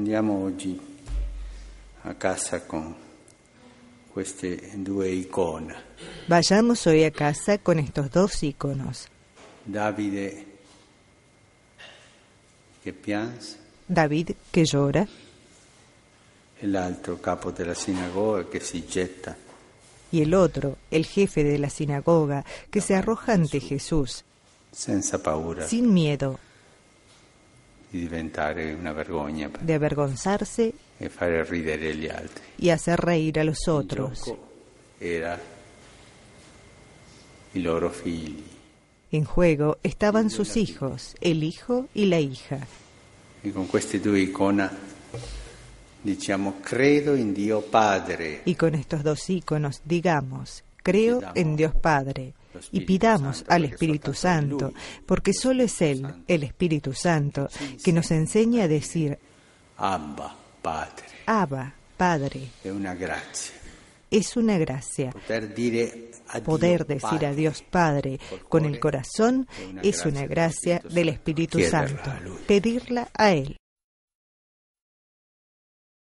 Andiamo oggi a casa con queste due icone. Vayamos hoy a casa con estos dos iconos. Davide che piange David que llora. E l'altro capo della sinagoga che si getta. Y el otro, el jefe de la sinagoga, que se arroja ante Jesús. Senza paura. Sin miedo de avergonzarse e fare ridere gli altri. y hacer reír a los otros. gioco era i loro figli. En juego estaban sus hijos, el hijo y la hija. E con queste due icone diciamo credo in Dio Padre, Y con estos dos iconos digamos, creo en Dios Padre. Y pidamos al Espíritu Santo, porque solo es Él, el Espíritu Santo, que nos enseña a decir, Abba Padre. Abba, Padre. Es una gracia. Poder decir a Dios Padre con el corazón es una gracia del Espíritu Santo. Pedirla a Él.